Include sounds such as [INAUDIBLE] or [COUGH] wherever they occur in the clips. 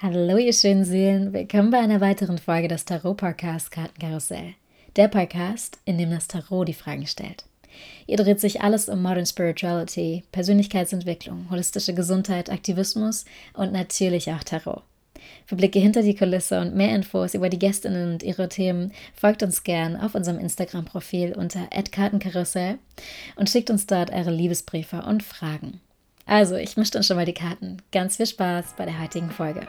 Hallo ihr schönen Seelen, willkommen bei einer weiteren Folge des Tarot Podcast Kartenkarussell. Der Podcast, in dem das Tarot die Fragen stellt. Hier dreht sich alles um Modern Spirituality, Persönlichkeitsentwicklung, holistische Gesundheit, Aktivismus und natürlich auch Tarot. Für Blicke hinter die Kulisse und mehr Infos über die Gästinnen und ihre Themen folgt uns gern auf unserem Instagram-Profil unter @kartenkarussell und schickt uns dort eure Liebesbriefe und Fragen. Also, ich mische dann schon mal die Karten. Ganz viel Spaß bei der heutigen Folge.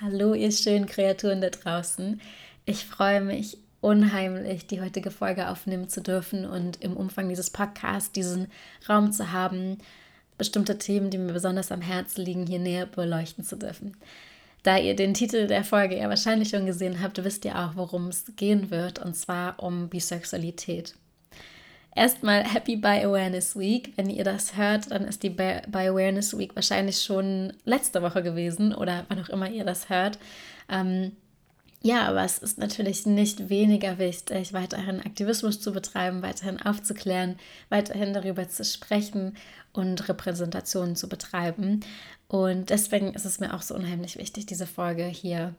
Hallo, ihr schönen Kreaturen da draußen. Ich freue mich unheimlich, die heutige Folge aufnehmen zu dürfen und im Umfang dieses Podcasts diesen Raum zu haben, bestimmte Themen, die mir besonders am Herzen liegen, hier näher beleuchten zu dürfen. Da ihr den Titel der Folge ja wahrscheinlich schon gesehen habt, wisst ihr auch, worum es gehen wird, und zwar um Bisexualität. Erstmal Happy Bi Awareness Week. Wenn ihr das hört, dann ist die Bi Awareness Week wahrscheinlich schon letzte Woche gewesen oder wann auch immer ihr das hört. Ähm, ja, aber es ist natürlich nicht weniger wichtig, weiterhin Aktivismus zu betreiben, weiterhin aufzuklären, weiterhin darüber zu sprechen und Repräsentationen zu betreiben. Und deswegen ist es mir auch so unheimlich wichtig, diese Folge hier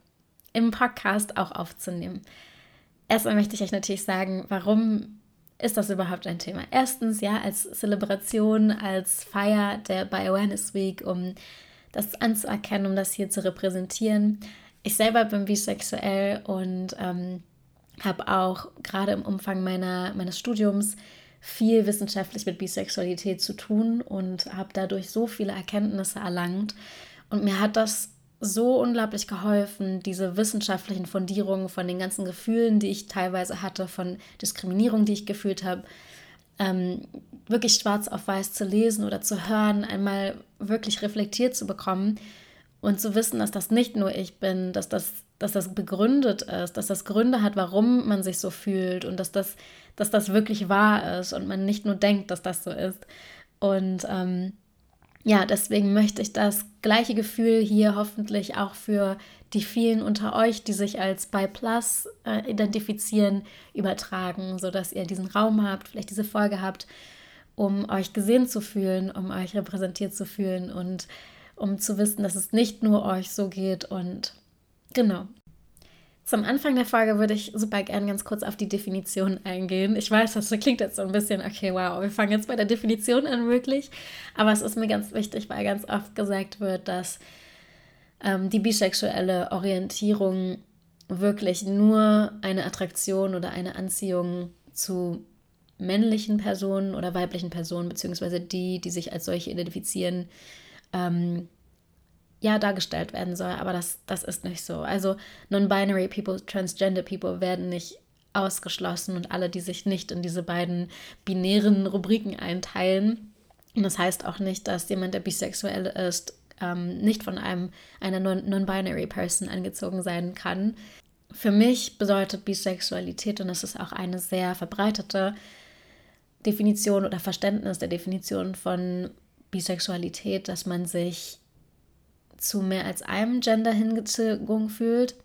im Podcast auch aufzunehmen. Erstmal möchte ich euch natürlich sagen, warum ist das überhaupt ein Thema? Erstens, ja, als Zelebration, als Feier der Bioawareness Week, um das anzuerkennen, um das hier zu repräsentieren ich selber bin bisexuell und ähm, habe auch gerade im Umfang meiner, meines Studiums viel wissenschaftlich mit Bisexualität zu tun und habe dadurch so viele Erkenntnisse erlangt. Und mir hat das so unglaublich geholfen, diese wissenschaftlichen Fundierungen von den ganzen Gefühlen, die ich teilweise hatte, von Diskriminierung, die ich gefühlt habe, ähm, wirklich schwarz auf weiß zu lesen oder zu hören, einmal wirklich reflektiert zu bekommen und zu wissen, dass das nicht nur ich bin, dass das, dass das begründet ist, dass das Gründe hat, warum man sich so fühlt und dass das, dass das wirklich wahr ist und man nicht nur denkt, dass das so ist. Und ähm, ja, deswegen möchte ich das gleiche Gefühl hier hoffentlich auch für die vielen unter euch, die sich als Bi Plus äh, identifizieren, übertragen, sodass ihr diesen Raum habt, vielleicht diese Folge habt, um euch gesehen zu fühlen, um euch repräsentiert zu fühlen und um zu wissen, dass es nicht nur euch so geht. Und genau. Zum Anfang der Folge würde ich super gern ganz kurz auf die Definition eingehen. Ich weiß, das klingt jetzt so ein bisschen, okay, wow, wir fangen jetzt bei der Definition an, wirklich. Aber es ist mir ganz wichtig, weil ganz oft gesagt wird, dass ähm, die bisexuelle Orientierung wirklich nur eine Attraktion oder eine Anziehung zu männlichen Personen oder weiblichen Personen, beziehungsweise die, die sich als solche identifizieren, ähm, ja, dargestellt werden soll. Aber das, das ist nicht so. Also non-binary people, transgender people werden nicht ausgeschlossen und alle, die sich nicht in diese beiden binären Rubriken einteilen. Und das heißt auch nicht, dass jemand, der bisexuell ist, ähm, nicht von einem einer non-binary Person angezogen sein kann. Für mich bedeutet Bisexualität, und das ist auch eine sehr verbreitete Definition oder Verständnis der Definition von Bisexualität, dass man sich zu mehr als einem Gender hingezogen fühlt.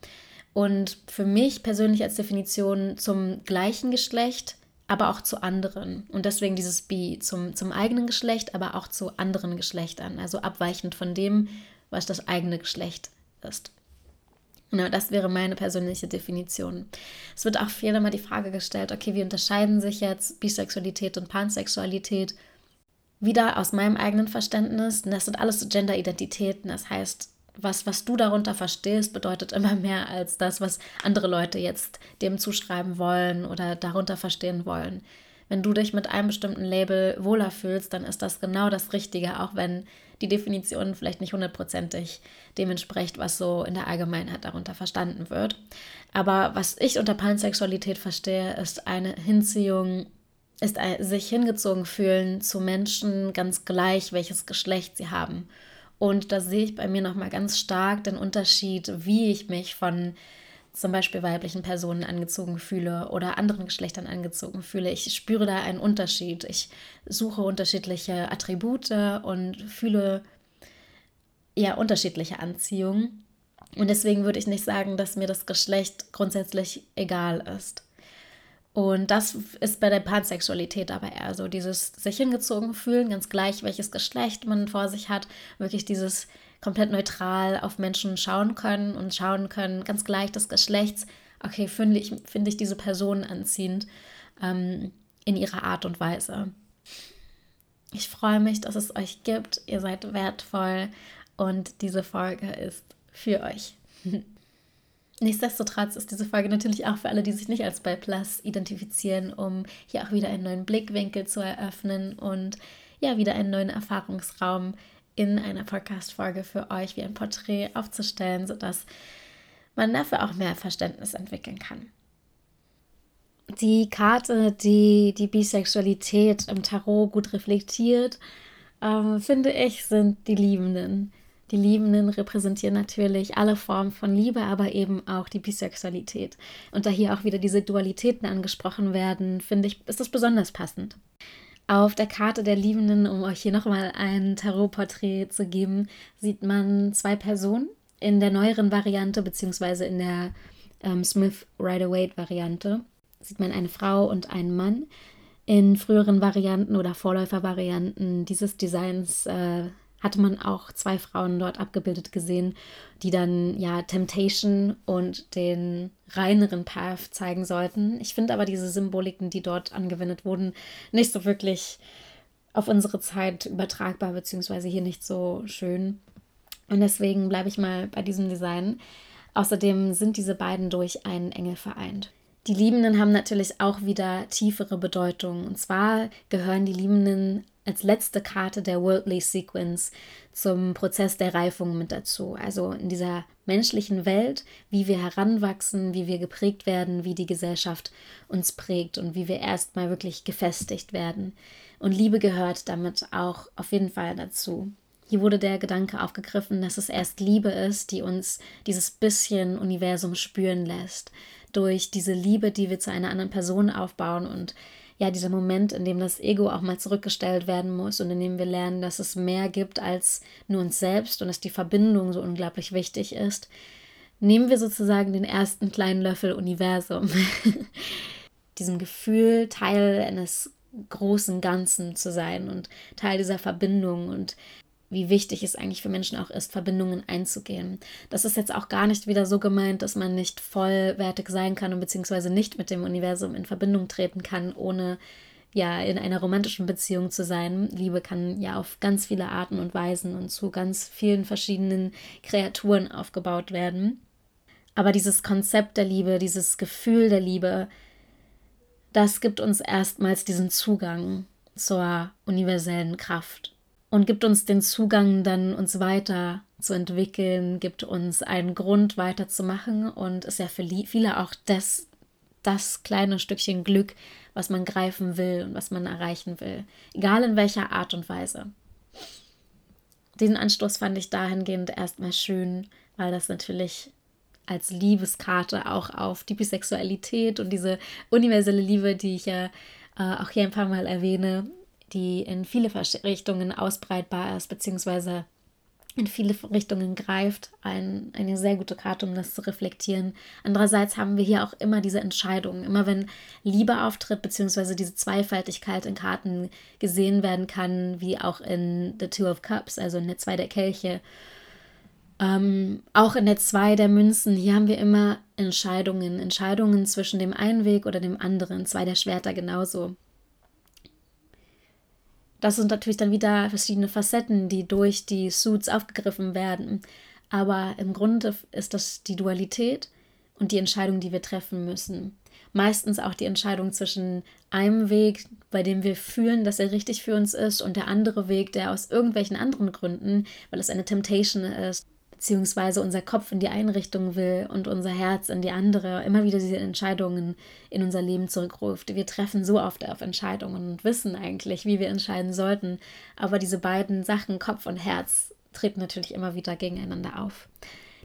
Und für mich persönlich als Definition zum gleichen Geschlecht, aber auch zu anderen. Und deswegen dieses Bi zum, zum eigenen Geschlecht, aber auch zu anderen Geschlechtern. Also abweichend von dem, was das eigene Geschlecht ist. Genau, das wäre meine persönliche Definition. Es wird auch viel immer die Frage gestellt, okay, wie unterscheiden sich jetzt Bisexualität und Pansexualität? Wieder aus meinem eigenen Verständnis, das sind alles Gender-Identitäten. Das heißt, was, was du darunter verstehst, bedeutet immer mehr als das, was andere Leute jetzt dem zuschreiben wollen oder darunter verstehen wollen. Wenn du dich mit einem bestimmten Label wohler fühlst, dann ist das genau das Richtige, auch wenn die Definition vielleicht nicht hundertprozentig dem entspricht, was so in der Allgemeinheit darunter verstanden wird. Aber was ich unter Pansexualität verstehe, ist eine Hinziehung ist sich hingezogen fühlen zu Menschen ganz gleich, welches Geschlecht sie haben. Und da sehe ich bei mir nochmal ganz stark den Unterschied, wie ich mich von zum Beispiel weiblichen Personen angezogen fühle oder anderen Geschlechtern angezogen fühle. Ich spüre da einen Unterschied. Ich suche unterschiedliche Attribute und fühle ja unterschiedliche Anziehungen. Und deswegen würde ich nicht sagen, dass mir das Geschlecht grundsätzlich egal ist. Und das ist bei der Pansexualität aber eher so, dieses sich hingezogen fühlen, ganz gleich, welches Geschlecht man vor sich hat, wirklich dieses komplett neutral auf Menschen schauen können und schauen können, ganz gleich des Geschlechts, okay, finde ich, find ich diese Person anziehend ähm, in ihrer Art und Weise. Ich freue mich, dass es euch gibt. Ihr seid wertvoll und diese Folge ist für euch. [LAUGHS] Nichtsdestotrotz ist diese Folge natürlich auch für alle, die sich nicht als bei Plus identifizieren, um hier auch wieder einen neuen Blickwinkel zu eröffnen und ja, wieder einen neuen Erfahrungsraum in einer Podcast-Folge für euch wie ein Porträt aufzustellen, sodass man dafür auch mehr Verständnis entwickeln kann. Die Karte, die die Bisexualität im Tarot gut reflektiert, äh, finde ich, sind die Liebenden. Die Liebenden repräsentieren natürlich alle Formen von Liebe, aber eben auch die Bisexualität. Und da hier auch wieder diese Dualitäten angesprochen werden, finde ich, ist das besonders passend. Auf der Karte der Liebenden, um euch hier nochmal ein Tarotporträt zu geben, sieht man zwei Personen in der neueren Variante, beziehungsweise in der ähm, Smith Rider-Waite-Variante, sieht man eine Frau und einen Mann. In früheren Varianten oder Vorläufervarianten dieses Designs äh, hatte man auch zwei Frauen dort abgebildet gesehen, die dann ja Temptation und den reineren Path zeigen sollten. Ich finde aber diese Symboliken, die dort angewendet wurden, nicht so wirklich auf unsere Zeit übertragbar, beziehungsweise hier nicht so schön. Und deswegen bleibe ich mal bei diesem Design. Außerdem sind diese beiden durch einen Engel vereint. Die Liebenden haben natürlich auch wieder tiefere Bedeutung. Und zwar gehören die Liebenden als letzte Karte der Worldly Sequence zum Prozess der Reifung mit dazu. Also in dieser menschlichen Welt, wie wir heranwachsen, wie wir geprägt werden, wie die Gesellschaft uns prägt und wie wir erstmal wirklich gefestigt werden. Und Liebe gehört damit auch auf jeden Fall dazu. Hier wurde der Gedanke aufgegriffen, dass es erst Liebe ist, die uns dieses bisschen Universum spüren lässt. Durch diese Liebe, die wir zu einer anderen Person aufbauen und ja, dieser Moment, in dem das Ego auch mal zurückgestellt werden muss und in dem wir lernen, dass es mehr gibt als nur uns selbst und dass die Verbindung so unglaublich wichtig ist, nehmen wir sozusagen den ersten kleinen Löffel Universum. [LAUGHS] Diesem Gefühl, Teil eines großen Ganzen zu sein und Teil dieser Verbindung und wie wichtig es eigentlich für Menschen auch ist, Verbindungen einzugehen. Das ist jetzt auch gar nicht wieder so gemeint, dass man nicht vollwertig sein kann und beziehungsweise nicht mit dem Universum in Verbindung treten kann, ohne ja in einer romantischen Beziehung zu sein. Liebe kann ja auf ganz viele Arten und Weisen und zu ganz vielen verschiedenen Kreaturen aufgebaut werden. Aber dieses Konzept der Liebe, dieses Gefühl der Liebe, das gibt uns erstmals diesen Zugang zur universellen Kraft und gibt uns den Zugang, dann uns weiter zu entwickeln, gibt uns einen Grund weiterzumachen und ist ja für viele auch das, das kleine Stückchen Glück, was man greifen will und was man erreichen will, egal in welcher Art und Weise. Diesen Anstoß fand ich dahingehend erstmal schön, weil das natürlich als Liebeskarte auch auf die Bisexualität und diese universelle Liebe, die ich ja äh, auch hier ein paar Mal erwähne, die in viele Richtungen ausbreitbar ist, beziehungsweise in viele Richtungen greift. Ein, eine sehr gute Karte, um das zu reflektieren. Andererseits haben wir hier auch immer diese Entscheidungen. Immer wenn Liebe auftritt, beziehungsweise diese Zweifaltigkeit in Karten gesehen werden kann, wie auch in The Two of Cups, also in der Zwei der Kelche. Ähm, auch in der Zwei der Münzen, hier haben wir immer Entscheidungen. Entscheidungen zwischen dem einen Weg oder dem anderen. Zwei der Schwerter genauso. Das sind natürlich dann wieder verschiedene Facetten, die durch die Suits aufgegriffen werden. Aber im Grunde ist das die Dualität und die Entscheidung, die wir treffen müssen. Meistens auch die Entscheidung zwischen einem Weg, bei dem wir fühlen, dass er richtig für uns ist, und der andere Weg, der aus irgendwelchen anderen Gründen, weil es eine Temptation ist, beziehungsweise unser Kopf in die eine Richtung will und unser Herz in die andere, immer wieder diese Entscheidungen in unser Leben zurückruft. Wir treffen so oft auf Entscheidungen und wissen eigentlich, wie wir entscheiden sollten, aber diese beiden Sachen, Kopf und Herz, treten natürlich immer wieder gegeneinander auf.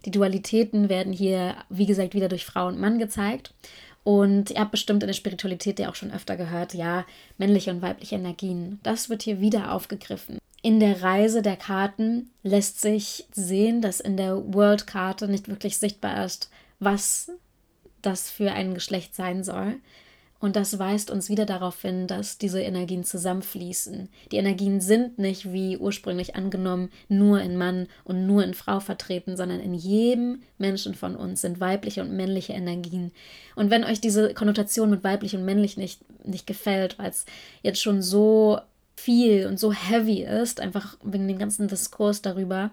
Die Dualitäten werden hier, wie gesagt, wieder durch Frau und Mann gezeigt. Und ihr habt bestimmt in der Spiritualität ja auch schon öfter gehört, ja, männliche und weibliche Energien. Das wird hier wieder aufgegriffen in der Reise der Karten lässt sich sehen, dass in der World-Karte nicht wirklich sichtbar ist, was das für ein Geschlecht sein soll. Und das weist uns wieder darauf hin, dass diese Energien zusammenfließen. Die Energien sind nicht, wie ursprünglich angenommen, nur in Mann und nur in Frau vertreten, sondern in jedem Menschen von uns sind weibliche und männliche Energien. Und wenn euch diese Konnotation mit weiblich und männlich nicht, nicht gefällt, weil es jetzt schon so viel und so heavy ist, einfach wegen dem ganzen Diskurs darüber,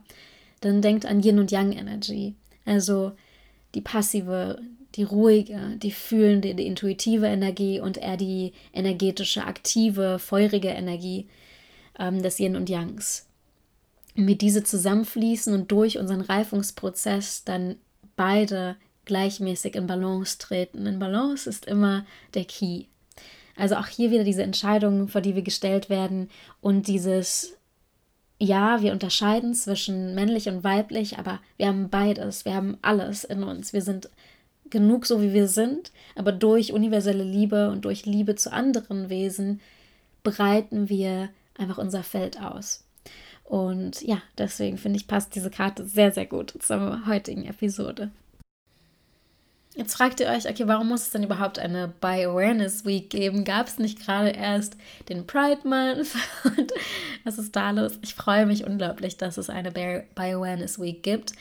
dann denkt an Yin und Yang Energy. Also die passive, die ruhige, die fühlende, die intuitive Energie und eher die energetische, aktive, feurige Energie ähm, des Yin und Yangs. Und wie diese zusammenfließen und durch unseren Reifungsprozess dann beide gleichmäßig in Balance treten. In Balance ist immer der Key. Also auch hier wieder diese Entscheidungen, vor die wir gestellt werden und dieses, ja, wir unterscheiden zwischen männlich und weiblich, aber wir haben beides, wir haben alles in uns. Wir sind genug so, wie wir sind, aber durch universelle Liebe und durch Liebe zu anderen Wesen breiten wir einfach unser Feld aus. Und ja, deswegen finde ich, passt diese Karte sehr, sehr gut zur heutigen Episode. Jetzt fragt ihr euch, okay, warum muss es denn überhaupt eine By Awareness Week geben? Gab es nicht gerade erst den Pride Month? [LAUGHS] Und was ist da los? Ich freue mich unglaublich, dass es eine By Awareness Week gibt.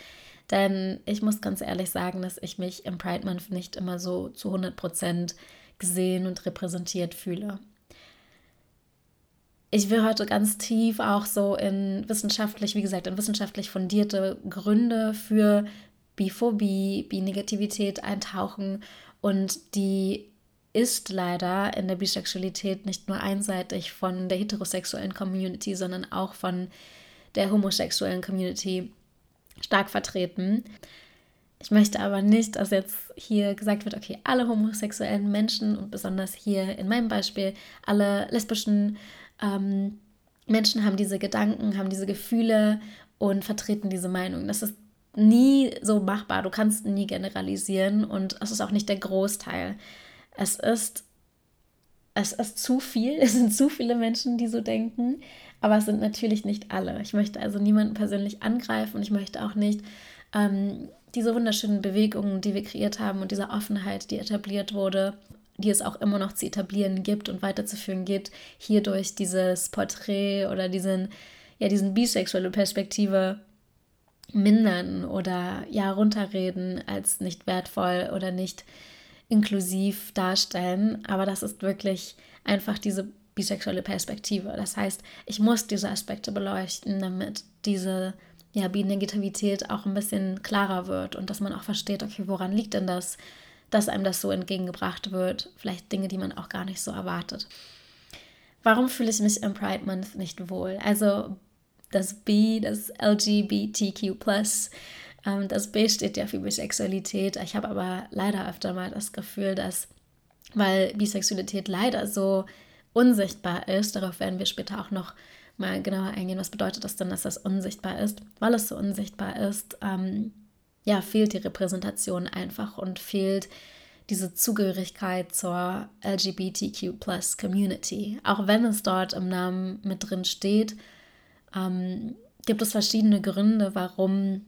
Denn ich muss ganz ehrlich sagen, dass ich mich im Pride Month nicht immer so zu 100% gesehen und repräsentiert fühle. Ich will heute ganz tief auch so in wissenschaftlich, wie gesagt, in wissenschaftlich fundierte Gründe für Biphobie, Bi-Negativität eintauchen und die ist leider in der Bisexualität nicht nur einseitig von der heterosexuellen Community, sondern auch von der homosexuellen Community stark vertreten. Ich möchte aber nicht, dass jetzt hier gesagt wird, okay, alle homosexuellen Menschen und besonders hier in meinem Beispiel alle lesbischen ähm, Menschen haben diese Gedanken, haben diese Gefühle und vertreten diese Meinung. Das ist nie so machbar. Du kannst nie generalisieren und es ist auch nicht der Großteil. Es ist, es ist zu viel. [LAUGHS] Es sind zu viele Menschen, die so denken, aber es sind natürlich nicht alle. Ich möchte also niemanden persönlich angreifen und ich möchte auch nicht ähm, diese wunderschönen Bewegungen, die wir kreiert haben und diese Offenheit, die etabliert wurde, die es auch immer noch zu etablieren gibt und weiterzuführen gibt, hier durch dieses Porträt oder diesen, ja, diesen bisexuelle Perspektive mindern oder ja runterreden als nicht wertvoll oder nicht inklusiv darstellen. Aber das ist wirklich einfach diese bisexuelle Perspektive. Das heißt, ich muss diese Aspekte beleuchten, damit diese ja, Bi-Negativität auch ein bisschen klarer wird und dass man auch versteht, okay, woran liegt denn das, dass einem das so entgegengebracht wird? Vielleicht Dinge, die man auch gar nicht so erwartet. Warum fühle ich mich im Pride Month nicht wohl? Also das B, das LGBTQ+. Ähm, das B steht ja für Bisexualität. Ich habe aber leider öfter mal das Gefühl, dass, weil Bisexualität leider so unsichtbar ist, darauf werden wir später auch noch mal genauer eingehen, was bedeutet das denn, dass das unsichtbar ist? Weil es so unsichtbar ist, ähm, ja, fehlt die Repräsentation einfach und fehlt diese Zugehörigkeit zur LGBTQ Community. Auch wenn es dort im Namen mit drin steht, ähm, gibt es verschiedene Gründe, warum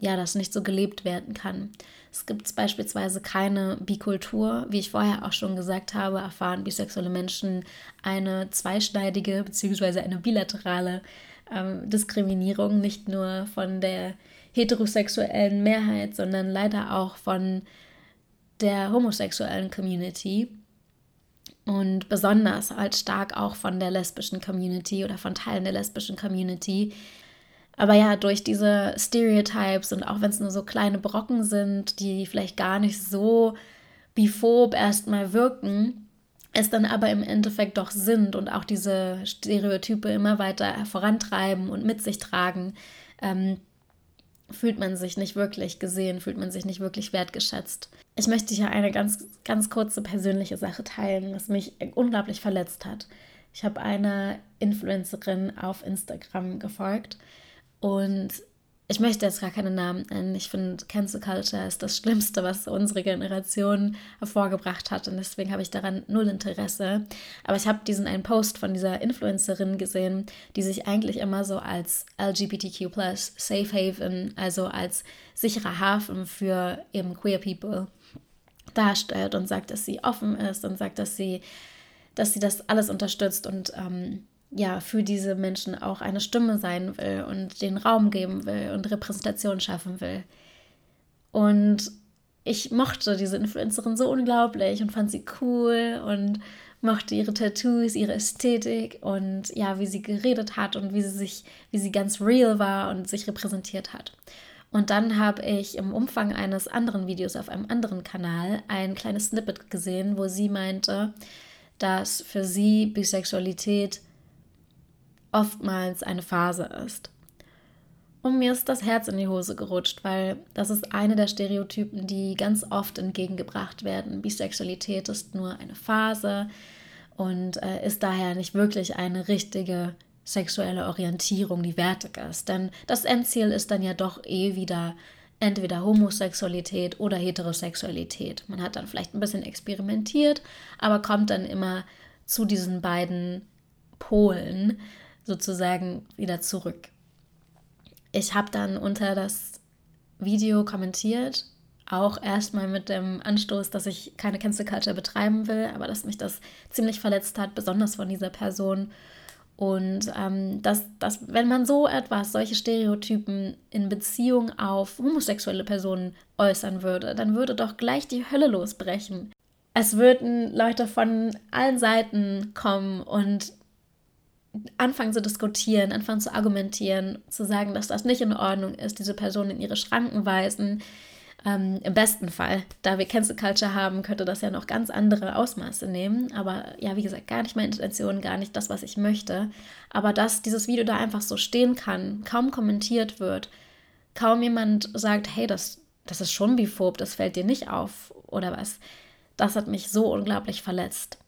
ja das nicht so gelebt werden kann. Es gibt beispielsweise keine Bikultur. Wie ich vorher auch schon gesagt habe, erfahren bisexuelle Menschen eine zweischneidige bzw. eine bilaterale ähm, Diskriminierung, nicht nur von der heterosexuellen Mehrheit, sondern leider auch von der homosexuellen Community und besonders halt stark auch von der lesbischen Community oder von Teilen der lesbischen Community. Aber ja, durch diese Stereotypes und auch wenn es nur so kleine Brocken sind, die vielleicht gar nicht so biphob erstmal wirken, es dann aber im Endeffekt doch sind und auch diese Stereotype immer weiter vorantreiben und mit sich tragen, ähm, fühlt man sich nicht wirklich gesehen, fühlt man sich nicht wirklich wertgeschätzt. Ich möchte hier eine ganz, ganz kurze persönliche Sache teilen, was mich unglaublich verletzt hat. Ich habe eine Influencerin auf Instagram gefolgt und ich möchte jetzt gar keine Namen nennen. Ich finde, Cancel Culture ist das Schlimmste, was unsere Generation hervorgebracht hat. Und deswegen habe ich daran null Interesse. Aber ich habe diesen einen Post von dieser Influencerin gesehen, die sich eigentlich immer so als LGBTQ Safe Haven, also als sicherer Hafen für eben queer People darstellt und sagt, dass sie offen ist und sagt, dass sie, dass sie das alles unterstützt und ähm, ja, für diese Menschen auch eine Stimme sein will und den Raum geben will und Repräsentation schaffen will. Und ich mochte diese Influencerin so unglaublich und fand sie cool und mochte ihre Tattoos, ihre Ästhetik und ja, wie sie geredet hat und wie sie sich, wie sie ganz real war und sich repräsentiert hat. Und dann habe ich im Umfang eines anderen Videos auf einem anderen Kanal ein kleines Snippet gesehen, wo sie meinte, dass für sie Bisexualität oftmals eine Phase ist. Und mir ist das Herz in die Hose gerutscht, weil das ist eine der Stereotypen, die ganz oft entgegengebracht werden. Bisexualität ist nur eine Phase und äh, ist daher nicht wirklich eine richtige sexuelle Orientierung, die wertig ist. Denn das Endziel ist dann ja doch eh wieder entweder Homosexualität oder Heterosexualität. Man hat dann vielleicht ein bisschen experimentiert, aber kommt dann immer zu diesen beiden Polen sozusagen wieder zurück. Ich habe dann unter das Video kommentiert, auch erstmal mit dem Anstoß, dass ich keine Cancel Culture betreiben will, aber dass mich das ziemlich verletzt hat, besonders von dieser Person. Und ähm, dass, dass, wenn man so etwas, solche Stereotypen in Beziehung auf homosexuelle Personen äußern würde, dann würde doch gleich die Hölle losbrechen. Es würden Leute von allen Seiten kommen und anfangen zu diskutieren, anfangen zu argumentieren, zu sagen, dass das nicht in Ordnung ist, diese Person in ihre Schranken weisen. Ähm, Im besten Fall, da wir Cancel Culture haben, könnte das ja noch ganz andere Ausmaße nehmen. Aber ja, wie gesagt, gar nicht meine Intention, gar nicht das, was ich möchte. Aber dass dieses Video da einfach so stehen kann, kaum kommentiert wird, kaum jemand sagt, hey, das, das ist schon biphob, das fällt dir nicht auf oder was, das hat mich so unglaublich verletzt.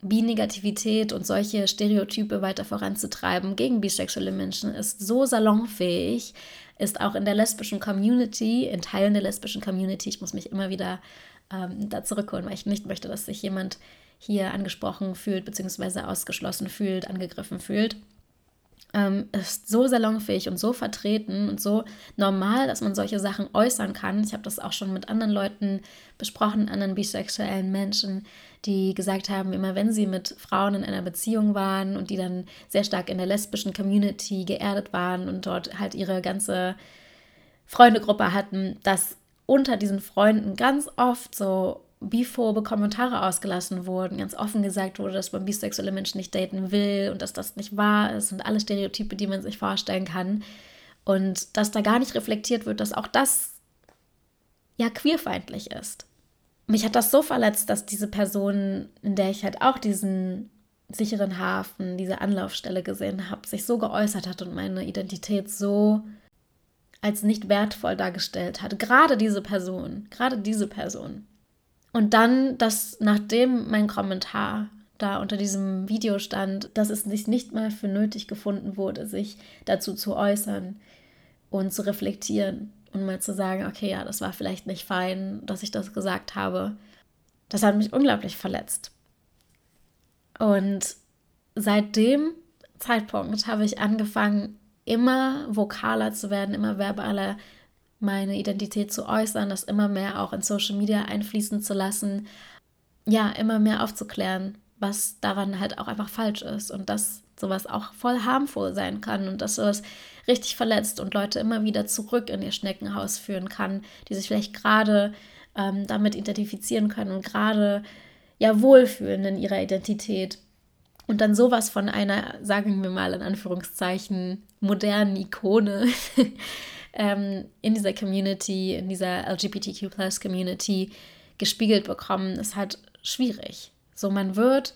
Bi-Negativität und solche Stereotype weiter voranzutreiben gegen bisexuelle Menschen ist so salonfähig, ist auch in der lesbischen Community, in Teilen der lesbischen Community, ich muss mich immer wieder ähm, da zurückholen, weil ich nicht möchte, dass sich jemand hier angesprochen fühlt, beziehungsweise ausgeschlossen fühlt, angegriffen fühlt ähm, ist so salonfähig und so vertreten und so normal, dass man solche Sachen äußern kann. Ich habe das auch schon mit anderen Leuten besprochen, anderen bisexuellen Menschen, die gesagt haben, immer wenn sie mit Frauen in einer Beziehung waren und die dann sehr stark in der lesbischen Community geerdet waren und dort halt ihre ganze Freundegruppe hatten, dass unter diesen Freunden ganz oft so biphobe Kommentare ausgelassen wurden, ganz offen gesagt wurde, dass man bisexuelle Menschen nicht daten will und dass das nicht wahr ist und alle Stereotype, die man sich vorstellen kann. Und dass da gar nicht reflektiert wird, dass auch das ja queerfeindlich ist. Mich hat das so verletzt, dass diese Person, in der ich halt auch diesen sicheren Hafen, diese Anlaufstelle gesehen habe, sich so geäußert hat und meine Identität so als nicht wertvoll dargestellt hat. Gerade diese Person, gerade diese Person. Und dann, dass nachdem mein Kommentar da unter diesem Video stand, dass es sich nicht mal für nötig gefunden wurde, sich dazu zu äußern und zu reflektieren und mal zu sagen, okay, ja, das war vielleicht nicht fein, dass ich das gesagt habe. Das hat mich unglaublich verletzt. Und seit dem Zeitpunkt habe ich angefangen, immer vokaler zu werden, immer verbaler meine Identität zu äußern, das immer mehr auch in Social Media einfließen zu lassen, ja, immer mehr aufzuklären, was daran halt auch einfach falsch ist und dass sowas auch voll harmvoll sein kann und dass sowas richtig verletzt und Leute immer wieder zurück in ihr Schneckenhaus führen kann, die sich vielleicht gerade ähm, damit identifizieren können und gerade ja wohlfühlen in ihrer Identität. Und dann sowas von einer, sagen wir mal in Anführungszeichen, modernen Ikone [LAUGHS] ähm, in dieser Community, in dieser LGBTQ-Plus-Community gespiegelt bekommen, ist halt schwierig. So, man wird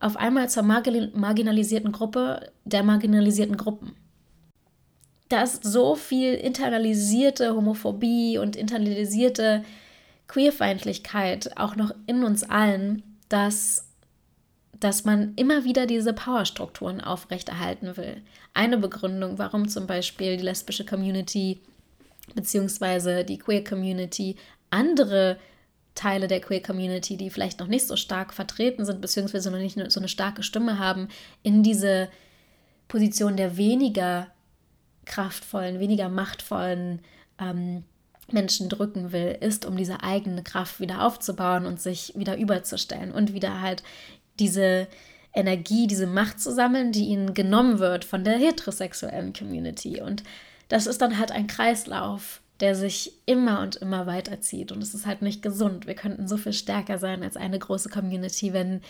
auf einmal zur marginalisierten Gruppe der marginalisierten Gruppen. Da ist so viel internalisierte Homophobie und internalisierte Queerfeindlichkeit auch noch in uns allen, dass dass man immer wieder diese Powerstrukturen aufrechterhalten will. Eine Begründung, warum zum Beispiel die lesbische Community bzw. die Queer Community andere Teile der Queer Community, die vielleicht noch nicht so stark vertreten sind, beziehungsweise noch nicht so eine starke Stimme haben, in diese Position der weniger kraftvollen, weniger machtvollen ähm, Menschen drücken will, ist, um diese eigene Kraft wieder aufzubauen und sich wieder überzustellen und wieder halt diese Energie, diese Macht zu sammeln, die ihnen genommen wird von der heterosexuellen Community. Und das ist dann halt ein Kreislauf, der sich immer und immer weiterzieht. Und es ist halt nicht gesund. Wir könnten so viel stärker sein als eine große Community, wenn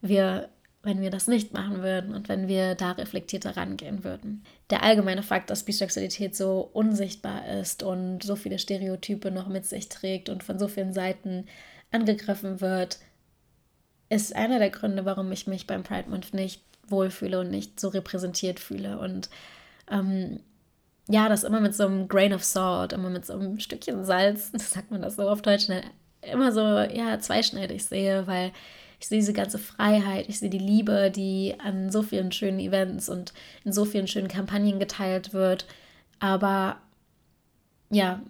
wir wenn wir das nicht machen würden und wenn wir da reflektierter rangehen würden. Der allgemeine Fakt, dass Bisexualität so unsichtbar ist und so viele Stereotype noch mit sich trägt und von so vielen Seiten angegriffen wird, ist einer der Gründe, warum ich mich beim Pride Month nicht wohlfühle und nicht so repräsentiert fühle. Und ähm, ja, das immer mit so einem Grain of Salt, immer mit so einem Stückchen Salz, [LAUGHS] sagt man das so auf Deutsch, ne, immer so ja zweischneidig sehe, weil ich sehe diese ganze Freiheit, ich sehe die Liebe, die an so vielen schönen Events und in so vielen schönen Kampagnen geteilt wird. Aber ja,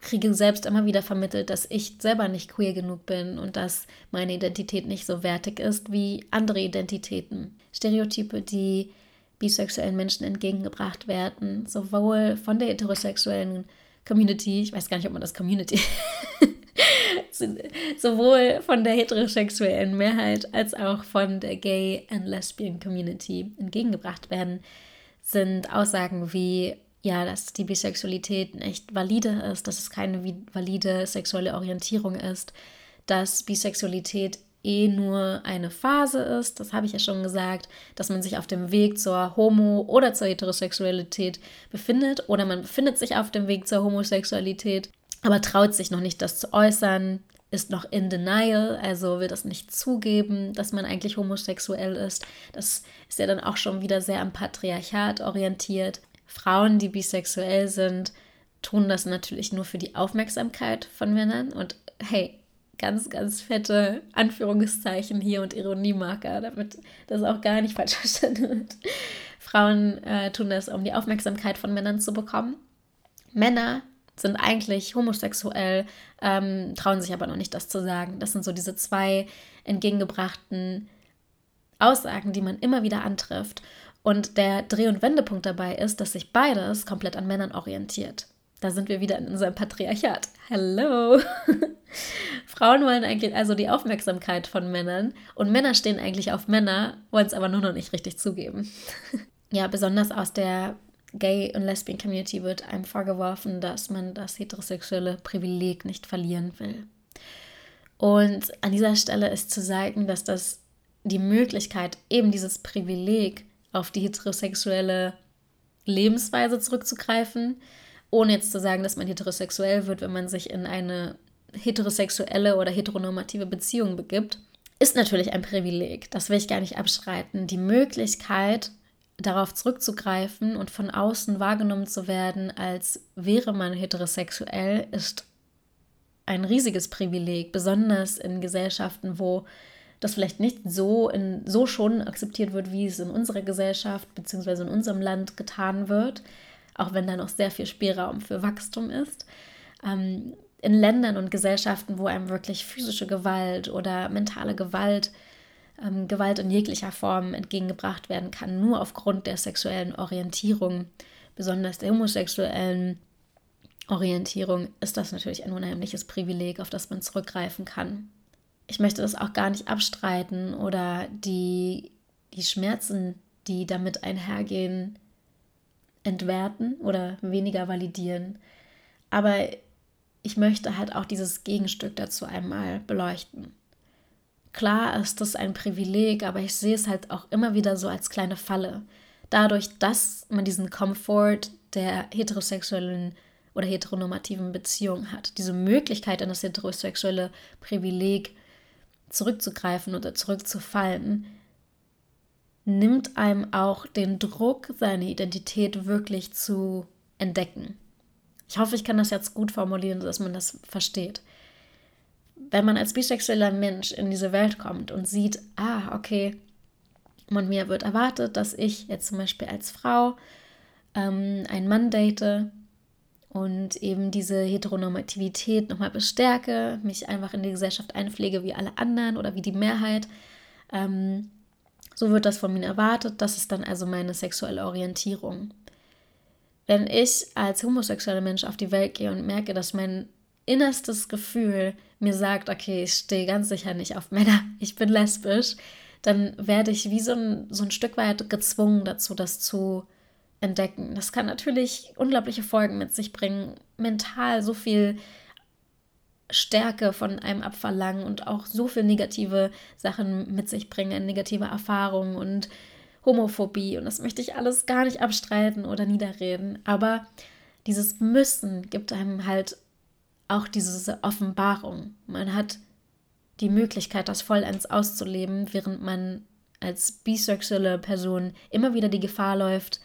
kriege selbst immer wieder vermittelt, dass ich selber nicht queer genug bin und dass meine Identität nicht so wertig ist wie andere Identitäten. Stereotype, die bisexuellen Menschen entgegengebracht werden, sowohl von der heterosexuellen Community, ich weiß gar nicht, ob man das Community [LAUGHS] sowohl von der heterosexuellen Mehrheit als auch von der Gay and Lesbian Community entgegengebracht werden, sind Aussagen wie, ja, dass die Bisexualität nicht valide ist, dass es keine valide sexuelle Orientierung ist, dass Bisexualität eh nur eine Phase ist, das habe ich ja schon gesagt, dass man sich auf dem Weg zur Homo- oder zur Heterosexualität befindet oder man befindet sich auf dem Weg zur Homosexualität aber traut sich noch nicht, das zu äußern, ist noch in denial, also will das nicht zugeben, dass man eigentlich homosexuell ist. Das ist ja dann auch schon wieder sehr am Patriarchat orientiert. Frauen, die bisexuell sind, tun das natürlich nur für die Aufmerksamkeit von Männern. Und hey, ganz, ganz fette Anführungszeichen hier und Ironiemarker, damit das auch gar nicht falsch [LAUGHS] verstanden wird. Frauen äh, tun das, um die Aufmerksamkeit von Männern zu bekommen. Männer sind eigentlich homosexuell, ähm, trauen sich aber noch nicht, das zu sagen. Das sind so diese zwei entgegengebrachten Aussagen, die man immer wieder antrifft. Und der Dreh- und Wendepunkt dabei ist, dass sich beides komplett an Männern orientiert. Da sind wir wieder in unserem Patriarchat. Hello! [LAUGHS] Frauen wollen eigentlich also die Aufmerksamkeit von Männern und Männer stehen eigentlich auf Männer, wollen es aber nur noch nicht richtig zugeben. [LAUGHS] ja, besonders aus der Gay- und Lesbian-Community wird einem vorgeworfen, dass man das heterosexuelle Privileg nicht verlieren will. Und an dieser Stelle ist zu sagen, dass das die Möglichkeit, eben dieses Privileg auf die heterosexuelle Lebensweise zurückzugreifen, ohne jetzt zu sagen, dass man heterosexuell wird, wenn man sich in eine heterosexuelle oder heteronormative Beziehung begibt, ist natürlich ein Privileg. Das will ich gar nicht abschreiten. Die Möglichkeit, darauf zurückzugreifen und von außen wahrgenommen zu werden, als wäre man heterosexuell, ist ein riesiges Privileg, besonders in Gesellschaften, wo das vielleicht nicht so, in, so schon akzeptiert wird, wie es in unserer Gesellschaft bzw. in unserem Land getan wird, auch wenn da noch sehr viel Spielraum für Wachstum ist. Ähm, in Ländern und Gesellschaften, wo einem wirklich physische Gewalt oder mentale Gewalt ähm, Gewalt in jeglicher Form entgegengebracht werden kann, nur aufgrund der sexuellen Orientierung, besonders der homosexuellen Orientierung, ist das natürlich ein unheimliches Privileg, auf das man zurückgreifen kann. Ich möchte das auch gar nicht abstreiten oder die, die Schmerzen, die damit einhergehen, entwerten oder weniger validieren. Aber ich möchte halt auch dieses Gegenstück dazu einmal beleuchten. Klar ist das ein Privileg, aber ich sehe es halt auch immer wieder so als kleine Falle. Dadurch, dass man diesen Komfort der heterosexuellen oder heteronormativen Beziehung hat, diese Möglichkeit, in das heterosexuelle Privileg zurückzugreifen oder zurückzufallen, nimmt einem auch den Druck, seine Identität wirklich zu entdecken. Ich hoffe, ich kann das jetzt gut formulieren, dass man das versteht wenn man als bisexueller Mensch in diese Welt kommt und sieht, ah, okay, von mir wird erwartet, dass ich jetzt zum Beispiel als Frau ähm, einen Mann date und eben diese Heteronormativität nochmal bestärke, mich einfach in die Gesellschaft einpflege wie alle anderen oder wie die Mehrheit. Ähm, so wird das von mir erwartet. Das ist dann also meine sexuelle Orientierung. Wenn ich als homosexueller Mensch auf die Welt gehe und merke, dass mein innerstes Gefühl mir sagt, okay, ich stehe ganz sicher nicht auf Männer, [LAUGHS] ich bin lesbisch, dann werde ich wie so ein, so ein Stück weit gezwungen dazu, das zu entdecken. Das kann natürlich unglaubliche Folgen mit sich bringen, mental so viel Stärke von einem abverlangen und auch so viel negative Sachen mit sich bringen, negative Erfahrungen und Homophobie. Und das möchte ich alles gar nicht abstreiten oder niederreden. Aber dieses Müssen gibt einem halt auch diese Offenbarung. Man hat die Möglichkeit, das vollends auszuleben, während man als bisexuelle Person immer wieder die Gefahr läuft,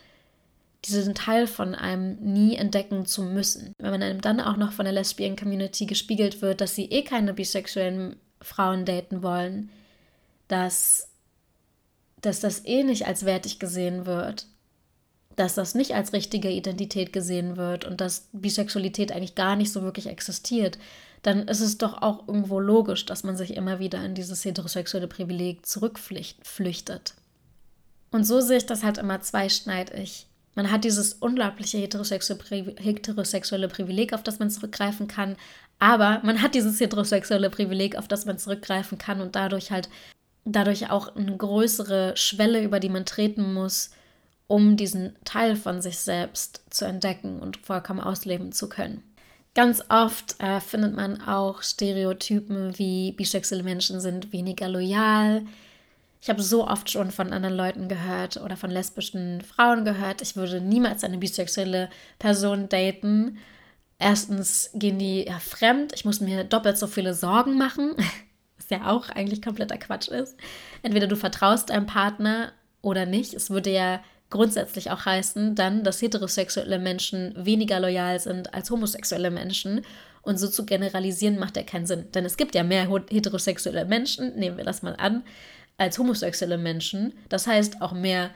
diesen Teil von einem nie entdecken zu müssen. Wenn man einem dann auch noch von der Lesbian Community gespiegelt wird, dass sie eh keine bisexuellen Frauen daten wollen, dass, dass das eh nicht als wertig gesehen wird, dass das nicht als richtige Identität gesehen wird und dass Bisexualität eigentlich gar nicht so wirklich existiert, dann ist es doch auch irgendwo logisch, dass man sich immer wieder in dieses heterosexuelle Privileg zurückflüchtet. Und so sehe ich das halt immer zweischneidig. Man hat dieses unglaubliche heterosexuelle Privileg, auf das man zurückgreifen kann, aber man hat dieses heterosexuelle Privileg, auf das man zurückgreifen kann und dadurch halt dadurch auch eine größere Schwelle, über die man treten muss, um diesen Teil von sich selbst zu entdecken und vollkommen ausleben zu können. Ganz oft äh, findet man auch Stereotypen wie bisexuelle Menschen sind weniger loyal, ich habe so oft schon von anderen Leuten gehört oder von lesbischen Frauen gehört, ich würde niemals eine bisexuelle Person daten. Erstens gehen die ja fremd, ich muss mir doppelt so viele Sorgen machen, [LAUGHS] was ja auch eigentlich kompletter Quatsch ist. Entweder du vertraust deinem Partner oder nicht. Es würde ja grundsätzlich auch heißen, dann, dass heterosexuelle Menschen weniger loyal sind als homosexuelle Menschen. Und so zu generalisieren macht ja keinen Sinn. Denn es gibt ja mehr heterosexuelle Menschen, nehmen wir das mal an, als homosexuelle Menschen. Das heißt auch mehr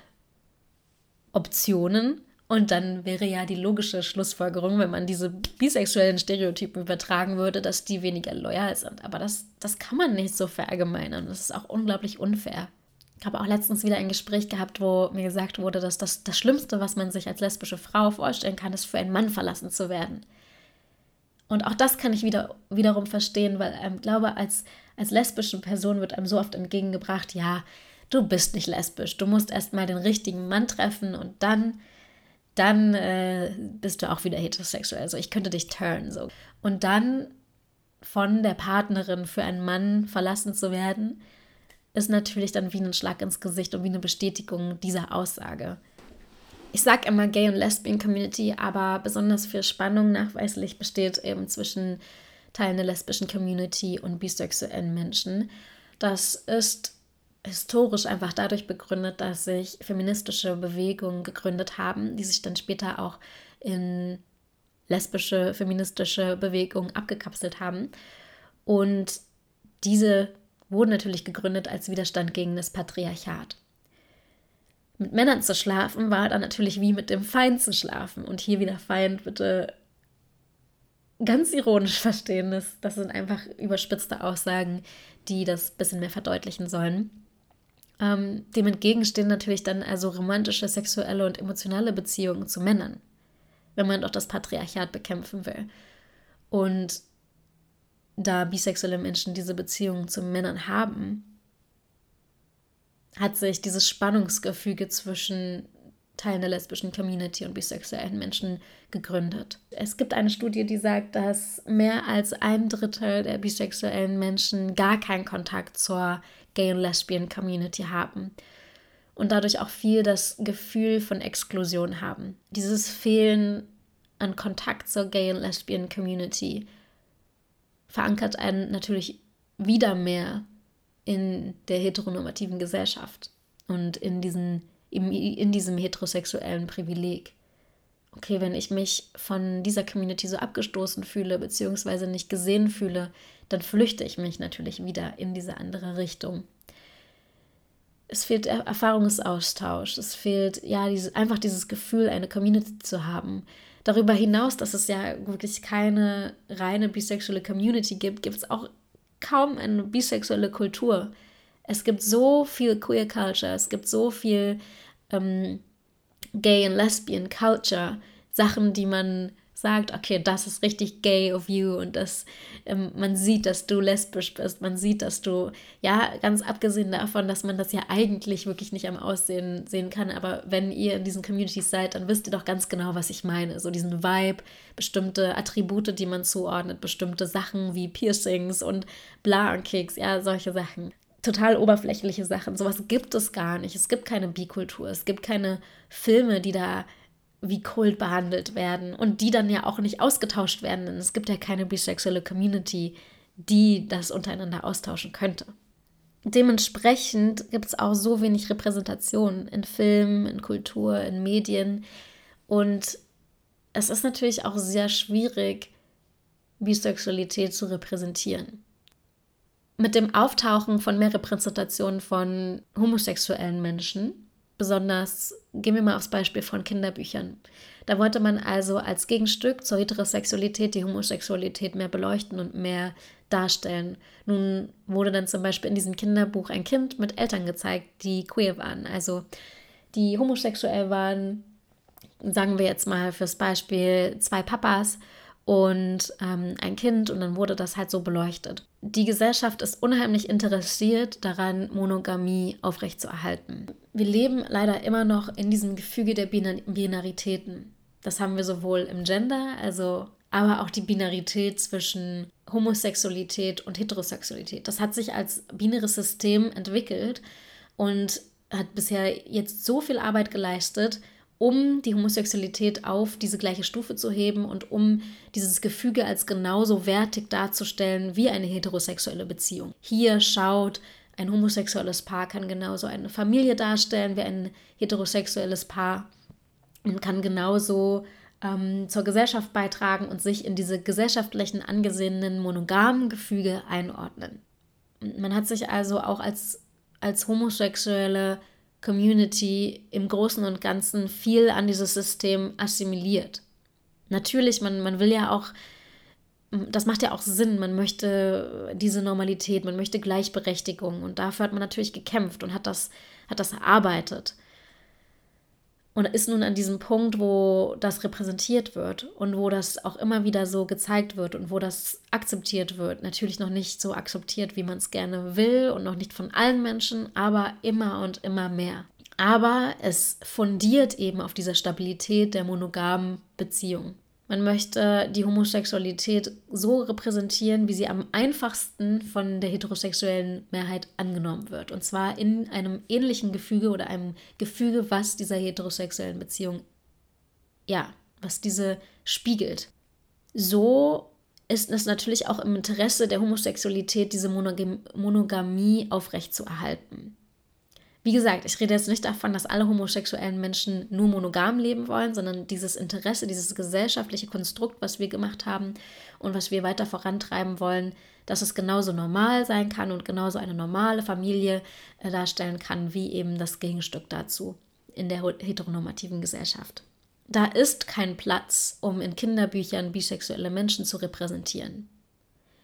Optionen. Und dann wäre ja die logische Schlussfolgerung, wenn man diese bisexuellen Stereotypen übertragen würde, dass die weniger loyal sind. Aber das, das kann man nicht so verallgemeinern. Das ist auch unglaublich unfair. Ich habe auch letztens wieder ein Gespräch gehabt, wo mir gesagt wurde, dass das, das Schlimmste, was man sich als lesbische Frau vorstellen kann, ist, für einen Mann verlassen zu werden. Und auch das kann ich wieder, wiederum verstehen, weil ich ähm, glaube, als als lesbische Person wird einem so oft entgegengebracht, ja, du bist nicht lesbisch, du musst erst mal den richtigen Mann treffen und dann, dann äh, bist du auch wieder heterosexuell. Also ich könnte dich turnen so. Und dann von der Partnerin für einen Mann verlassen zu werden, ist natürlich dann wie ein Schlag ins Gesicht und wie eine Bestätigung dieser Aussage. Ich sage immer Gay und Lesbian Community, aber besonders viel Spannung nachweislich besteht eben zwischen Teilen der lesbischen Community und bisexuellen Menschen. Das ist historisch einfach dadurch begründet, dass sich feministische Bewegungen gegründet haben, die sich dann später auch in lesbische feministische Bewegungen abgekapselt haben. Und diese wurden natürlich gegründet als Widerstand gegen das Patriarchat. Mit Männern zu schlafen war dann natürlich wie mit dem Feind zu schlafen. Und hier wieder Feind bitte ganz ironisch verstehen. Das, das sind einfach überspitzte Aussagen, die das ein bisschen mehr verdeutlichen sollen. Ähm, dem entgegenstehen natürlich dann also romantische, sexuelle und emotionale Beziehungen zu Männern, wenn man doch das Patriarchat bekämpfen will. Und da bisexuelle Menschen diese Beziehungen zu Männern haben, hat sich dieses Spannungsgefüge zwischen Teilen der lesbischen Community und bisexuellen Menschen gegründet. Es gibt eine Studie, die sagt, dass mehr als ein Drittel der bisexuellen Menschen gar keinen Kontakt zur Gay- und Lesbian Community haben und dadurch auch viel das Gefühl von Exklusion haben. Dieses Fehlen an Kontakt zur Gay- und Lesbian Community verankert einen natürlich wieder mehr in der heteronormativen Gesellschaft und in diesen in diesem heterosexuellen Privileg. Okay, wenn ich mich von dieser Community so abgestoßen fühle, beziehungsweise nicht gesehen fühle, dann flüchte ich mich natürlich wieder in diese andere Richtung. Es fehlt Erfahrungsaustausch, es fehlt ja diese, einfach dieses Gefühl, eine Community zu haben. Darüber hinaus, dass es ja wirklich keine reine bisexuelle Community gibt, gibt es auch kaum eine bisexuelle Kultur. Es gibt so viel Queer Culture, es gibt so viel ähm, Gay and Lesbian Culture, Sachen, die man sagt, okay, das ist richtig gay of you und das, ähm, man sieht, dass du lesbisch bist, man sieht, dass du, ja, ganz abgesehen davon, dass man das ja eigentlich wirklich nicht am Aussehen sehen kann, aber wenn ihr in diesen Communities seid, dann wisst ihr doch ganz genau, was ich meine. So diesen Vibe, bestimmte Attribute, die man zuordnet, bestimmte Sachen wie Piercings und Bla und Keks, ja, solche Sachen total oberflächliche Sachen. Sowas gibt es gar nicht. Es gibt keine Bikultur. Es gibt keine Filme, die da wie Kult behandelt werden und die dann ja auch nicht ausgetauscht werden, denn es gibt ja keine bisexuelle Community, die das untereinander austauschen könnte. Dementsprechend gibt es auch so wenig Repräsentation in Filmen, in Kultur, in Medien und es ist natürlich auch sehr schwierig, Bisexualität zu repräsentieren. Mit dem Auftauchen von mehr Repräsentationen von homosexuellen Menschen besonders, gehen wir mal aufs Beispiel von Kinderbüchern. Da wollte man also als Gegenstück zur Heterosexualität die Homosexualität mehr beleuchten und mehr darstellen. Nun wurde dann zum Beispiel in diesem Kinderbuch ein Kind mit Eltern gezeigt, die queer waren, also die homosexuell waren, sagen wir jetzt mal fürs Beispiel zwei Papas und ähm, ein Kind und dann wurde das halt so beleuchtet. Die Gesellschaft ist unheimlich interessiert daran, Monogamie aufrechtzuerhalten. Wir leben leider immer noch in diesem Gefüge der Binaritäten. Das haben wir sowohl im Gender, also aber auch die Binarität zwischen Homosexualität und Heterosexualität. Das hat sich als binares System entwickelt und hat bisher jetzt so viel Arbeit geleistet, um die Homosexualität auf diese gleiche Stufe zu heben und um dieses Gefüge als genauso wertig darzustellen wie eine heterosexuelle Beziehung. Hier schaut, ein homosexuelles Paar kann genauso eine Familie darstellen wie ein heterosexuelles Paar und kann genauso ähm, zur Gesellschaft beitragen und sich in diese gesellschaftlichen angesehenen monogamen Gefüge einordnen. Man hat sich also auch als, als homosexuelle Community im Großen und Ganzen viel an dieses System assimiliert. Natürlich, man, man will ja auch, das macht ja auch Sinn, man möchte diese Normalität, man möchte Gleichberechtigung. Und dafür hat man natürlich gekämpft und hat das, hat das erarbeitet und ist nun an diesem Punkt, wo das repräsentiert wird und wo das auch immer wieder so gezeigt wird und wo das akzeptiert wird. Natürlich noch nicht so akzeptiert, wie man es gerne will und noch nicht von allen Menschen, aber immer und immer mehr. Aber es fundiert eben auf dieser Stabilität der monogamen Beziehung. Man möchte die Homosexualität so repräsentieren, wie sie am einfachsten von der heterosexuellen Mehrheit angenommen wird. Und zwar in einem ähnlichen Gefüge oder einem Gefüge, was dieser heterosexuellen Beziehung, ja, was diese spiegelt. So ist es natürlich auch im Interesse der Homosexualität, diese Monogamie aufrechtzuerhalten. Wie gesagt, ich rede jetzt nicht davon, dass alle homosexuellen Menschen nur monogam leben wollen, sondern dieses Interesse, dieses gesellschaftliche Konstrukt, was wir gemacht haben und was wir weiter vorantreiben wollen, dass es genauso normal sein kann und genauso eine normale Familie äh, darstellen kann, wie eben das Gegenstück dazu in der heteronormativen Gesellschaft. Da ist kein Platz, um in Kinderbüchern bisexuelle Menschen zu repräsentieren.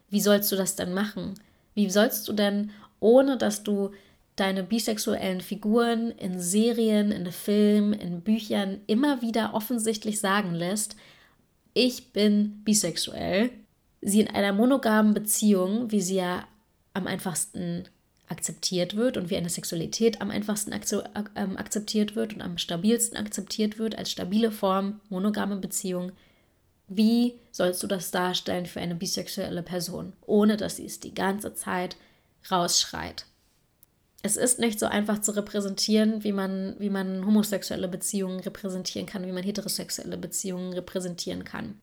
Wie sollst du das denn machen? Wie sollst du denn, ohne dass du deine bisexuellen Figuren in Serien, in Filmen, in Büchern immer wieder offensichtlich sagen lässt, ich bin bisexuell, sie in einer monogamen Beziehung, wie sie ja am einfachsten akzeptiert wird und wie eine Sexualität am einfachsten ähm, akzeptiert wird und am stabilsten akzeptiert wird als stabile Form, monogame Beziehung. Wie sollst du das darstellen für eine bisexuelle Person, ohne dass sie es die ganze Zeit rausschreit? Es ist nicht so einfach zu repräsentieren, wie man, wie man homosexuelle Beziehungen repräsentieren kann, wie man heterosexuelle Beziehungen repräsentieren kann.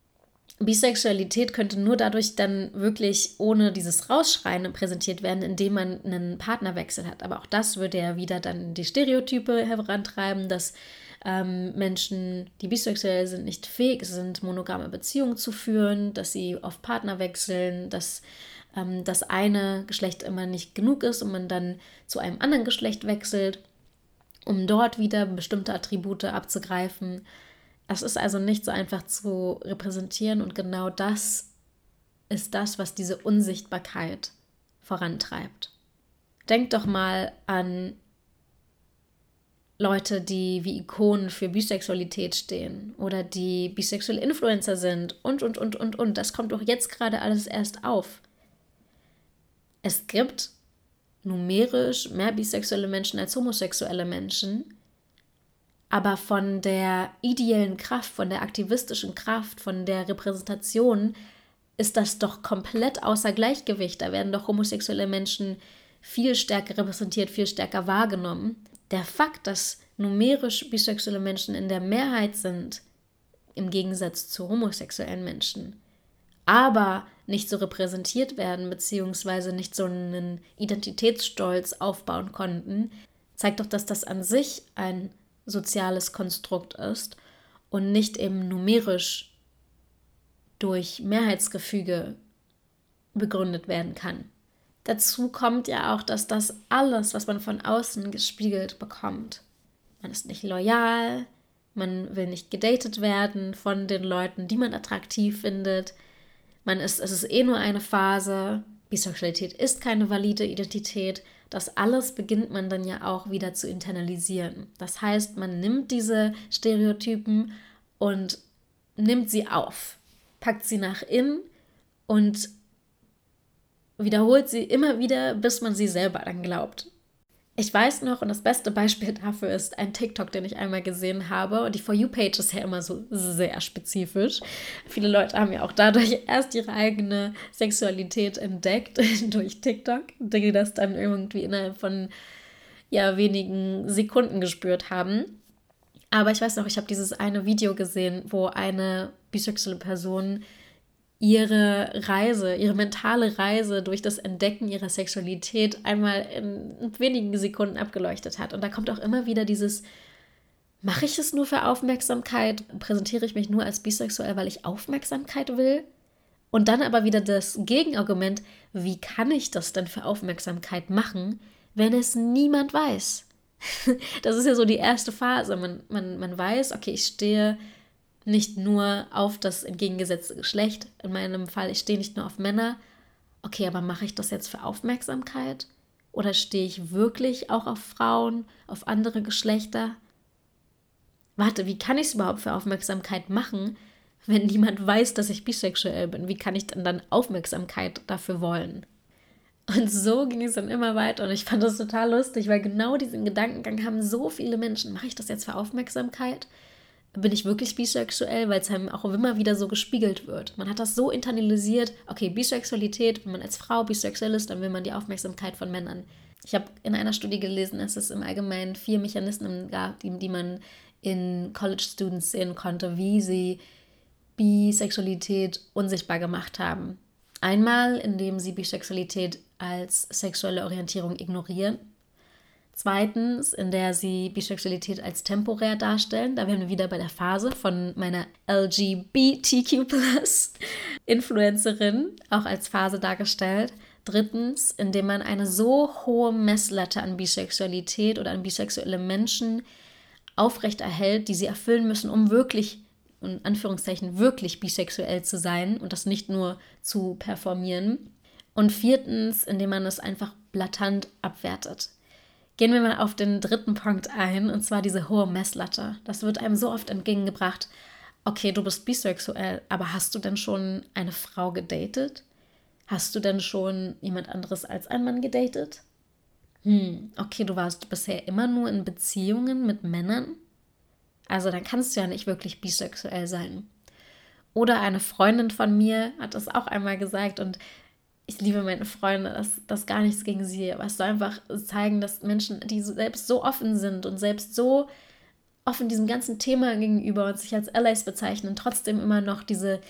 Bisexualität könnte nur dadurch dann wirklich ohne dieses Rausschreien präsentiert werden, indem man einen Partnerwechsel hat. Aber auch das würde ja wieder dann die Stereotype herantreiben, dass ähm, Menschen, die bisexuell sind, nicht fähig sind, monogame Beziehungen zu führen, dass sie oft Partner wechseln, dass ähm, das eine Geschlecht immer nicht genug ist und man dann zu einem anderen Geschlecht wechselt, um dort wieder bestimmte Attribute abzugreifen. Es ist also nicht so einfach zu repräsentieren und genau das ist das, was diese Unsichtbarkeit vorantreibt. Denkt doch mal an Leute, die wie Ikonen für Bisexualität stehen oder die bisexuelle Influencer sind und, und, und, und, und. Das kommt doch jetzt gerade alles erst auf. Es gibt numerisch mehr bisexuelle Menschen als homosexuelle Menschen, aber von der ideellen Kraft, von der aktivistischen Kraft, von der Repräsentation ist das doch komplett außer Gleichgewicht. Da werden doch homosexuelle Menschen viel stärker repräsentiert, viel stärker wahrgenommen. Der Fakt, dass numerisch bisexuelle Menschen in der Mehrheit sind, im Gegensatz zu homosexuellen Menschen, aber nicht so repräsentiert werden, beziehungsweise nicht so einen Identitätsstolz aufbauen konnten, zeigt doch, dass das an sich ein soziales Konstrukt ist und nicht eben numerisch durch Mehrheitsgefüge begründet werden kann. Dazu kommt ja auch, dass das alles, was man von außen gespiegelt bekommt. Man ist nicht loyal, man will nicht gedatet werden von den Leuten, die man attraktiv findet. Man ist, es ist eh nur eine Phase. Bisexualität ist keine valide Identität. Das alles beginnt man dann ja auch wieder zu internalisieren. Das heißt, man nimmt diese Stereotypen und nimmt sie auf packt sie nach innen und wiederholt sie immer wieder, bis man sie selber dann glaubt. Ich weiß noch, und das beste Beispiel [LAUGHS] dafür ist ein TikTok, den ich einmal gesehen habe. Und die For You-Page ist ja immer so sehr spezifisch. Viele Leute haben ja auch dadurch [LAUGHS] erst ihre eigene Sexualität entdeckt [LAUGHS] durch TikTok, die das dann irgendwie innerhalb von ja, wenigen Sekunden gespürt haben. Aber ich weiß noch, ich habe dieses eine Video gesehen, wo eine bisexuelle Person ihre Reise, ihre mentale Reise durch das Entdecken ihrer Sexualität einmal in wenigen Sekunden abgeleuchtet hat. Und da kommt auch immer wieder dieses, mache ich es nur für Aufmerksamkeit? Präsentiere ich mich nur als bisexuell, weil ich Aufmerksamkeit will? Und dann aber wieder das Gegenargument, wie kann ich das denn für Aufmerksamkeit machen, wenn es niemand weiß? [LAUGHS] das ist ja so die erste Phase. Man, man, man weiß, okay, ich stehe nicht nur auf das entgegengesetzte Geschlecht. In meinem Fall, ich stehe nicht nur auf Männer. Okay, aber mache ich das jetzt für Aufmerksamkeit? Oder stehe ich wirklich auch auf Frauen, auf andere Geschlechter? Warte, wie kann ich es überhaupt für Aufmerksamkeit machen, wenn niemand weiß, dass ich bisexuell bin? Wie kann ich denn dann Aufmerksamkeit dafür wollen? Und so ging es dann immer weiter und ich fand das total lustig, weil genau diesen Gedankengang haben so viele Menschen. Mache ich das jetzt für Aufmerksamkeit? Bin ich wirklich bisexuell? Weil es einem auch immer wieder so gespiegelt wird. Man hat das so internalisiert, okay, Bisexualität, wenn man als Frau bisexuell ist, dann will man die Aufmerksamkeit von Männern. Ich habe in einer Studie gelesen, dass es im Allgemeinen vier Mechanismen gab, die, die man in College Students sehen konnte, wie sie Bisexualität unsichtbar gemacht haben. Einmal, indem sie Bisexualität als sexuelle Orientierung ignorieren. Zweitens, in der sie Bisexualität als temporär darstellen. Da wären wir wieder bei der Phase von meiner LGBTQ-Influencerin, auch als Phase dargestellt. Drittens, indem man eine so hohe Messlatte an Bisexualität oder an bisexuelle Menschen aufrechterhält, die sie erfüllen müssen, um wirklich in Anführungszeichen wirklich bisexuell zu sein und das nicht nur zu performieren. Und viertens, indem man es einfach blatant abwertet. Gehen wir mal auf den dritten Punkt ein, und zwar diese hohe Messlatte. Das wird einem so oft entgegengebracht. Okay, du bist bisexuell, aber hast du denn schon eine Frau gedatet? Hast du denn schon jemand anderes als ein Mann gedatet? Hm, okay, du warst bisher immer nur in Beziehungen mit Männern? Also dann kannst du ja nicht wirklich bisexuell sein. Oder eine Freundin von mir hat das auch einmal gesagt und ich liebe meine Freunde, das, das gar nichts gegen sie, aber es soll einfach zeigen, dass Menschen, die selbst so offen sind und selbst so offen diesem ganzen Thema gegenüber und sich als Allies bezeichnen, trotzdem immer noch diese,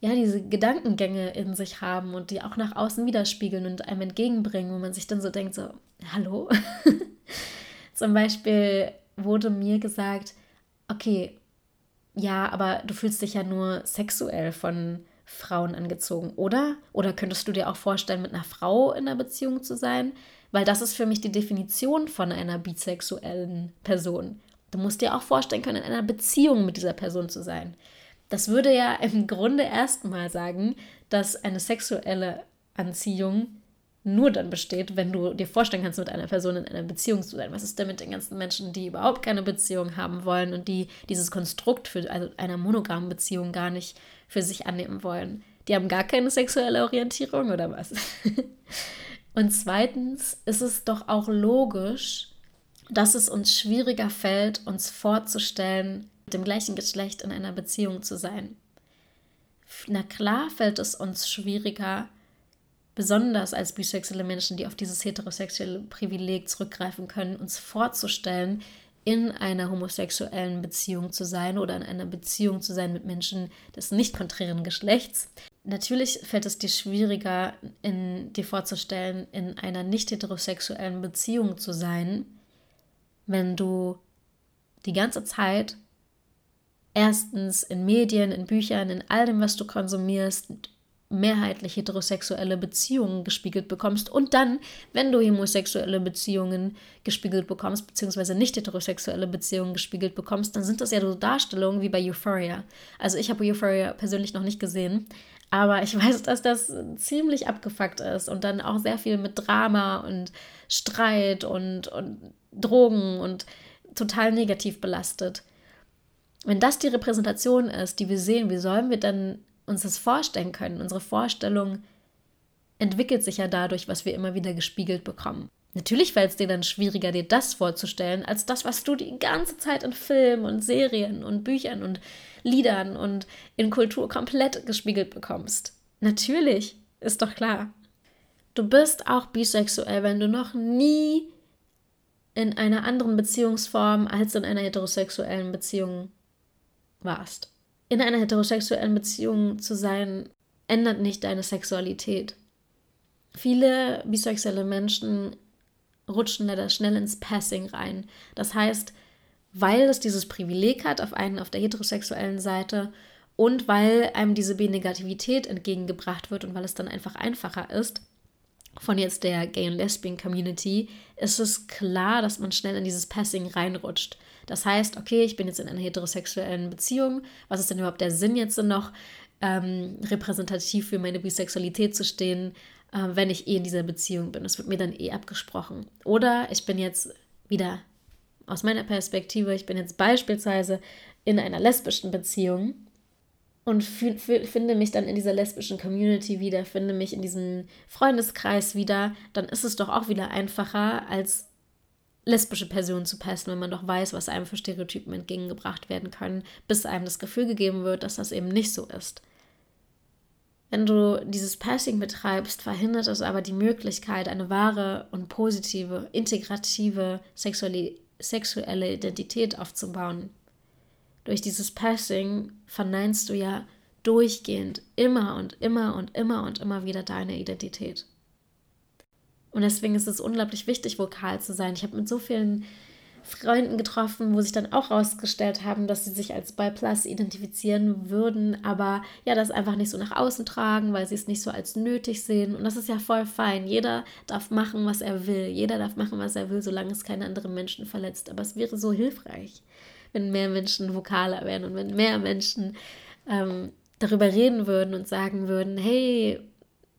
ja, diese Gedankengänge in sich haben und die auch nach außen widerspiegeln und einem entgegenbringen, wo man sich dann so denkt, so, hallo? [LAUGHS] Zum Beispiel wurde mir gesagt, okay, ja, aber du fühlst dich ja nur sexuell von Frauen angezogen, oder? Oder könntest du dir auch vorstellen, mit einer Frau in einer Beziehung zu sein? Weil das ist für mich die Definition von einer bisexuellen Person. Du musst dir auch vorstellen können, in einer Beziehung mit dieser Person zu sein. Das würde ja im Grunde erstmal sagen, dass eine sexuelle Anziehung nur dann besteht, wenn du dir vorstellen kannst, mit einer Person in einer Beziehung zu sein. Was ist denn mit den ganzen Menschen, die überhaupt keine Beziehung haben wollen und die dieses Konstrukt für also einer monogamen Beziehung gar nicht für sich annehmen wollen? Die haben gar keine sexuelle Orientierung oder was? [LAUGHS] und zweitens ist es doch auch logisch, dass es uns schwieriger fällt, uns vorzustellen, mit dem gleichen Geschlecht in einer Beziehung zu sein. Na klar fällt es uns schwieriger, besonders als bisexuelle Menschen, die auf dieses heterosexuelle Privileg zurückgreifen können, uns vorzustellen, in einer homosexuellen Beziehung zu sein oder in einer Beziehung zu sein mit Menschen des nicht konträren Geschlechts. Natürlich fällt es dir schwieriger, in, dir vorzustellen, in einer nicht heterosexuellen Beziehung zu sein, wenn du die ganze Zeit erstens in Medien, in Büchern, in all dem, was du konsumierst, mehrheitlich heterosexuelle Beziehungen gespiegelt bekommst und dann, wenn du homosexuelle Beziehungen gespiegelt bekommst, beziehungsweise nicht heterosexuelle Beziehungen gespiegelt bekommst, dann sind das ja so Darstellungen wie bei Euphoria. Also ich habe Euphoria persönlich noch nicht gesehen, aber ich [LAUGHS] weiß, dass das ziemlich abgefuckt ist und dann auch sehr viel mit Drama und Streit und, und Drogen und total negativ belastet. Wenn das die Repräsentation ist, die wir sehen, wie sollen wir dann uns das vorstellen können. Unsere Vorstellung entwickelt sich ja dadurch, was wir immer wieder gespiegelt bekommen. Natürlich fällt es dir dann schwieriger, dir das vorzustellen, als das, was du die ganze Zeit in Filmen und Serien und Büchern und Liedern und in Kultur komplett gespiegelt bekommst. Natürlich, ist doch klar. Du bist auch bisexuell, wenn du noch nie in einer anderen Beziehungsform als in einer heterosexuellen Beziehung warst in einer heterosexuellen Beziehung zu sein, ändert nicht deine Sexualität. Viele bisexuelle Menschen rutschen leider schnell ins Passing rein. Das heißt, weil es dieses Privileg hat, auf einen auf der heterosexuellen Seite und weil einem diese B-Negativität entgegengebracht wird und weil es dann einfach einfacher ist, von jetzt der Gay- und Lesbian-Community, ist es klar, dass man schnell in dieses Passing reinrutscht. Das heißt, okay, ich bin jetzt in einer heterosexuellen Beziehung. Was ist denn überhaupt der Sinn jetzt noch, ähm, repräsentativ für meine Bisexualität zu stehen, äh, wenn ich eh in dieser Beziehung bin? Das wird mir dann eh abgesprochen. Oder ich bin jetzt wieder aus meiner Perspektive, ich bin jetzt beispielsweise in einer lesbischen Beziehung und finde mich dann in dieser lesbischen Community wieder, finde mich in diesem Freundeskreis wieder, dann ist es doch auch wieder einfacher, als lesbische Person zu passen, wenn man doch weiß, was einem für Stereotypen entgegengebracht werden können, bis einem das Gefühl gegeben wird, dass das eben nicht so ist. Wenn du dieses Passing betreibst, verhindert es aber die Möglichkeit, eine wahre und positive, integrative sexuelle, sexuelle Identität aufzubauen. Durch dieses Passing verneinst du ja durchgehend immer und immer und immer und immer wieder deine Identität. Und deswegen ist es unglaublich wichtig, vokal zu sein. Ich habe mit so vielen Freunden getroffen, wo sich dann auch herausgestellt haben, dass sie sich als Bi Plus identifizieren würden, aber ja, das einfach nicht so nach außen tragen, weil sie es nicht so als nötig sehen. Und das ist ja voll fein. Jeder darf machen, was er will. Jeder darf machen, was er will, solange es keine anderen Menschen verletzt. Aber es wäre so hilfreich, wenn mehr Menschen vokaler wären und wenn mehr Menschen ähm, darüber reden würden und sagen würden, hey,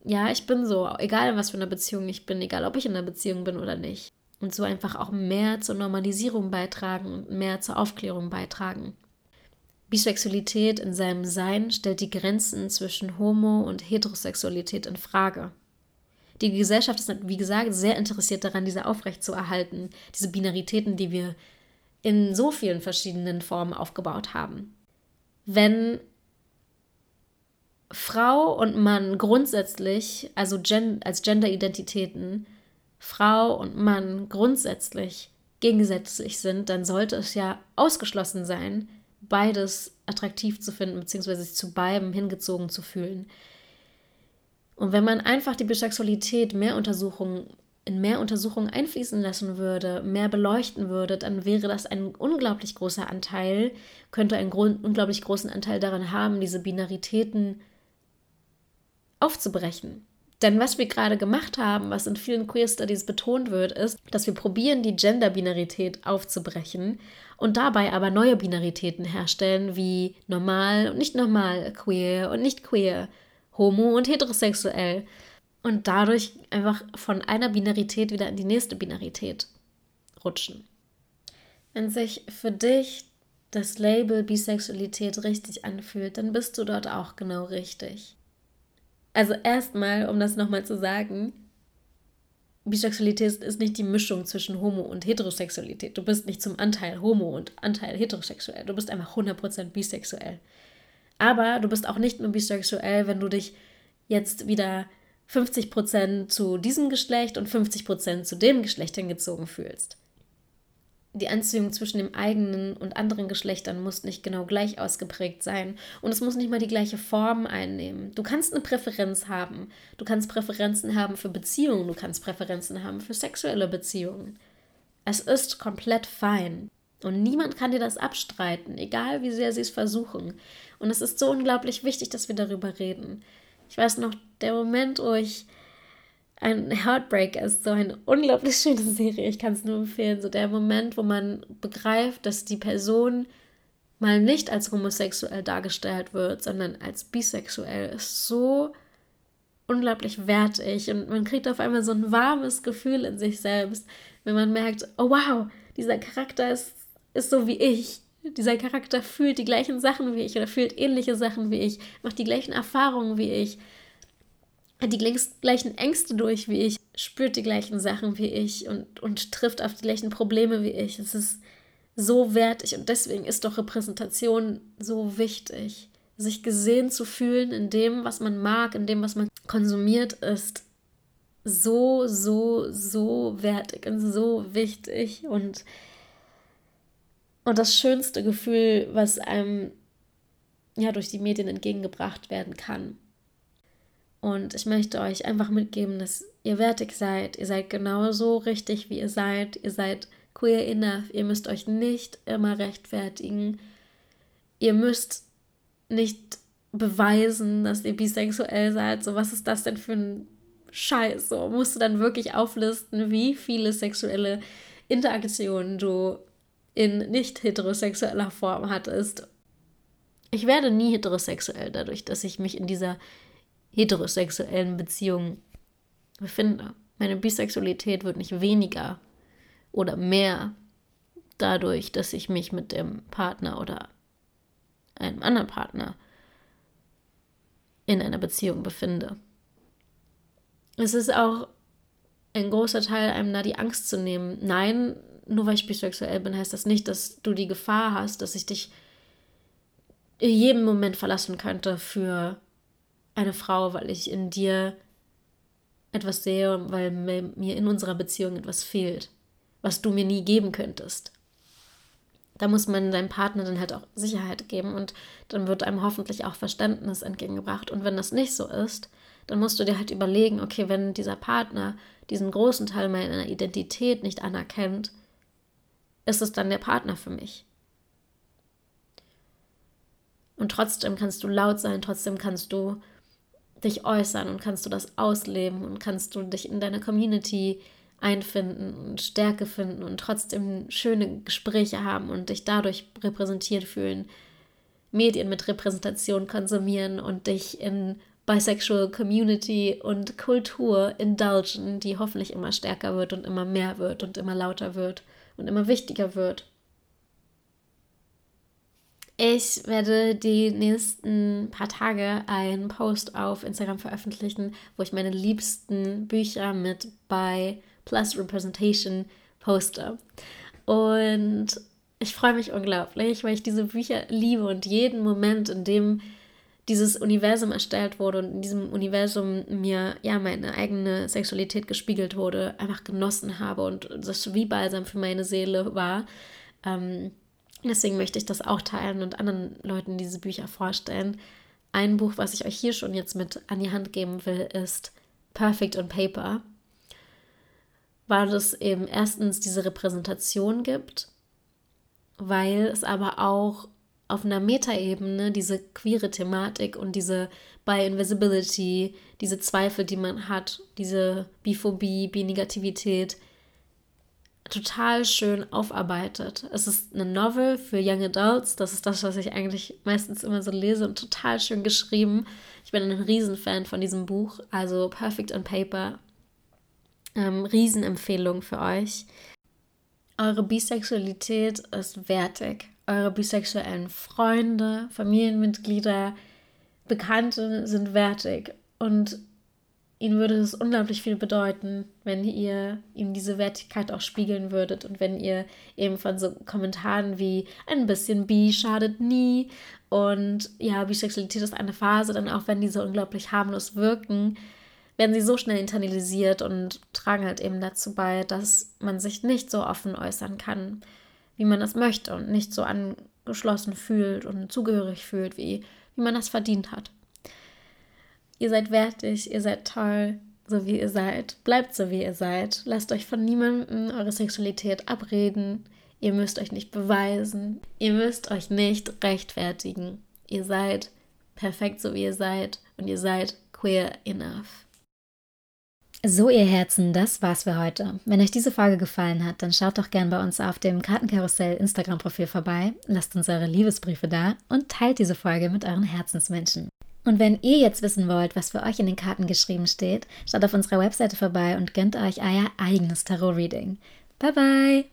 ja, ich bin so, egal in was für einer Beziehung ich bin, egal ob ich in einer Beziehung bin oder nicht. Und so einfach auch mehr zur Normalisierung beitragen und mehr zur Aufklärung beitragen. Bisexualität in seinem Sein stellt die Grenzen zwischen Homo- und Heterosexualität in Frage. Die Gesellschaft ist, wie gesagt, sehr interessiert daran, diese aufrechtzuerhalten, diese Binaritäten, die wir in so vielen verschiedenen Formen aufgebaut haben. Wenn Frau und Mann grundsätzlich, also als Gender-Identitäten, Frau und Mann grundsätzlich gegensätzlich sind, dann sollte es ja ausgeschlossen sein, beides attraktiv zu finden, beziehungsweise sich zu beidem hingezogen zu fühlen. Und wenn man einfach die Bisexualität mehr Untersuchungen in mehr Untersuchungen einfließen lassen würde, mehr beleuchten würde, dann wäre das ein unglaublich großer Anteil, könnte einen unglaublich großen Anteil daran haben, diese Binaritäten aufzubrechen. Denn was wir gerade gemacht haben, was in vielen Queer Studies betont wird, ist, dass wir probieren, die Gender-Binarität aufzubrechen und dabei aber neue Binaritäten herstellen, wie normal und nicht normal, queer und nicht queer, homo und heterosexuell. Und dadurch einfach von einer Binarität wieder in die nächste Binarität rutschen. Wenn sich für dich das Label Bisexualität richtig anfühlt, dann bist du dort auch genau richtig. Also erstmal, um das nochmal zu sagen, Bisexualität ist nicht die Mischung zwischen Homo und Heterosexualität. Du bist nicht zum Anteil Homo und Anteil heterosexuell. Du bist einfach 100% bisexuell. Aber du bist auch nicht nur bisexuell, wenn du dich jetzt wieder 50% zu diesem Geschlecht und 50% zu dem Geschlecht hingezogen fühlst die Anziehung zwischen dem eigenen und anderen Geschlechtern muss nicht genau gleich ausgeprägt sein und es muss nicht mal die gleiche Form einnehmen. Du kannst eine Präferenz haben. Du kannst Präferenzen haben für Beziehungen, du kannst Präferenzen haben für sexuelle Beziehungen. Es ist komplett fein und niemand kann dir das abstreiten, egal wie sehr sie es versuchen. Und es ist so unglaublich wichtig, dass wir darüber reden. Ich weiß noch, der Moment, wo ich ein Heartbreak ist so eine unglaublich schöne [LAUGHS] Serie. Ich kann es nur empfehlen. So der Moment, wo man begreift, dass die Person mal nicht als homosexuell dargestellt wird, sondern als bisexuell, ist so unglaublich wertig. Und man kriegt auf einmal so ein warmes Gefühl in sich selbst, wenn man merkt, oh wow, dieser Charakter ist, ist so wie ich. Dieser Charakter fühlt die gleichen Sachen wie ich oder fühlt ähnliche Sachen wie ich, macht die gleichen Erfahrungen wie ich hat die gleichen Ängste durch wie ich, spürt die gleichen Sachen wie ich und, und trifft auf die gleichen Probleme wie ich. Es ist so wertig und deswegen ist doch Repräsentation so wichtig. Sich gesehen zu fühlen in dem, was man mag, in dem, was man konsumiert, ist so, so, so wertig und so wichtig und, und das schönste Gefühl, was einem ja durch die Medien entgegengebracht werden kann. Und ich möchte euch einfach mitgeben, dass ihr wertig seid. Ihr seid genauso richtig, wie ihr seid. Ihr seid queer enough. Ihr müsst euch nicht immer rechtfertigen. Ihr müsst nicht beweisen, dass ihr bisexuell seid. So, was ist das denn für ein Scheiß? So, musst du dann wirklich auflisten, wie viele sexuelle Interaktionen du in nicht heterosexueller Form hattest. Ich werde nie heterosexuell dadurch, dass ich mich in dieser heterosexuellen Beziehungen befinde. Meine Bisexualität wird nicht weniger oder mehr dadurch, dass ich mich mit dem Partner oder einem anderen Partner in einer Beziehung befinde. Es ist auch ein großer Teil, einem da die Angst zu nehmen. Nein, nur weil ich bisexuell bin, heißt das nicht, dass du die Gefahr hast, dass ich dich in jedem Moment verlassen könnte für eine Frau, weil ich in dir etwas sehe, weil mir in unserer Beziehung etwas fehlt, was du mir nie geben könntest. Da muss man deinem Partner dann halt auch Sicherheit geben und dann wird einem hoffentlich auch Verständnis entgegengebracht. Und wenn das nicht so ist, dann musst du dir halt überlegen, okay, wenn dieser Partner diesen großen Teil meiner Identität nicht anerkennt, ist es dann der Partner für mich. Und trotzdem kannst du laut sein, trotzdem kannst du dich äußern und kannst du das ausleben und kannst du dich in deiner Community einfinden und Stärke finden und trotzdem schöne Gespräche haben und dich dadurch repräsentiert fühlen, Medien mit Repräsentation konsumieren und dich in Bisexual Community und Kultur indulgen, die hoffentlich immer stärker wird und immer mehr wird und immer lauter wird und immer wichtiger wird. Ich werde die nächsten paar Tage einen Post auf Instagram veröffentlichen, wo ich meine liebsten Bücher mit bei Plus Representation poste. Und ich freue mich unglaublich, weil ich diese Bücher liebe und jeden Moment, in dem dieses Universum erstellt wurde und in diesem Universum mir ja meine eigene Sexualität gespiegelt wurde, einfach genossen habe und das wie Balsam für meine Seele war. Ähm, Deswegen möchte ich das auch teilen und anderen Leuten diese Bücher vorstellen. Ein Buch, was ich euch hier schon jetzt mit an die Hand geben will, ist Perfect on Paper, weil es eben erstens diese Repräsentation gibt, weil es aber auch auf einer Metaebene diese queere Thematik und diese Bi-Invisibility, diese Zweifel, die man hat, diese Biphobie, Bi-Negativität total schön aufarbeitet. Es ist eine Novel für Young Adults. Das ist das, was ich eigentlich meistens immer so lese und total schön geschrieben. Ich bin ein Riesenfan von diesem Buch. Also Perfect on Paper. Ähm, Riesenempfehlung für euch. Eure Bisexualität ist wertig. Eure bisexuellen Freunde, Familienmitglieder, Bekannte sind wertig. Und ihnen würde es unglaublich viel bedeuten, wenn ihr ihm diese Wertigkeit auch spiegeln würdet und wenn ihr eben von so Kommentaren wie ein bisschen bi schadet nie und ja, Bisexualität ist eine Phase, dann auch wenn diese unglaublich harmlos wirken, werden sie so schnell internalisiert und tragen halt eben dazu bei, dass man sich nicht so offen äußern kann, wie man das möchte und nicht so angeschlossen fühlt und zugehörig fühlt, wie, wie man das verdient hat. Ihr seid wertig, ihr seid toll, so wie ihr seid. Bleibt so, wie ihr seid. Lasst euch von niemandem eure Sexualität abreden. Ihr müsst euch nicht beweisen. Ihr müsst euch nicht rechtfertigen. Ihr seid perfekt, so wie ihr seid. Und ihr seid queer enough. So, ihr Herzen, das war's für heute. Wenn euch diese Folge gefallen hat, dann schaut doch gern bei uns auf dem Kartenkarussell Instagram-Profil vorbei, lasst uns eure Liebesbriefe da und teilt diese Folge mit euren Herzensmenschen. Und wenn ihr jetzt wissen wollt, was für euch in den Karten geschrieben steht, schaut auf unserer Webseite vorbei und gönnt euch euer eigenes Tarot-Reading. Bye bye!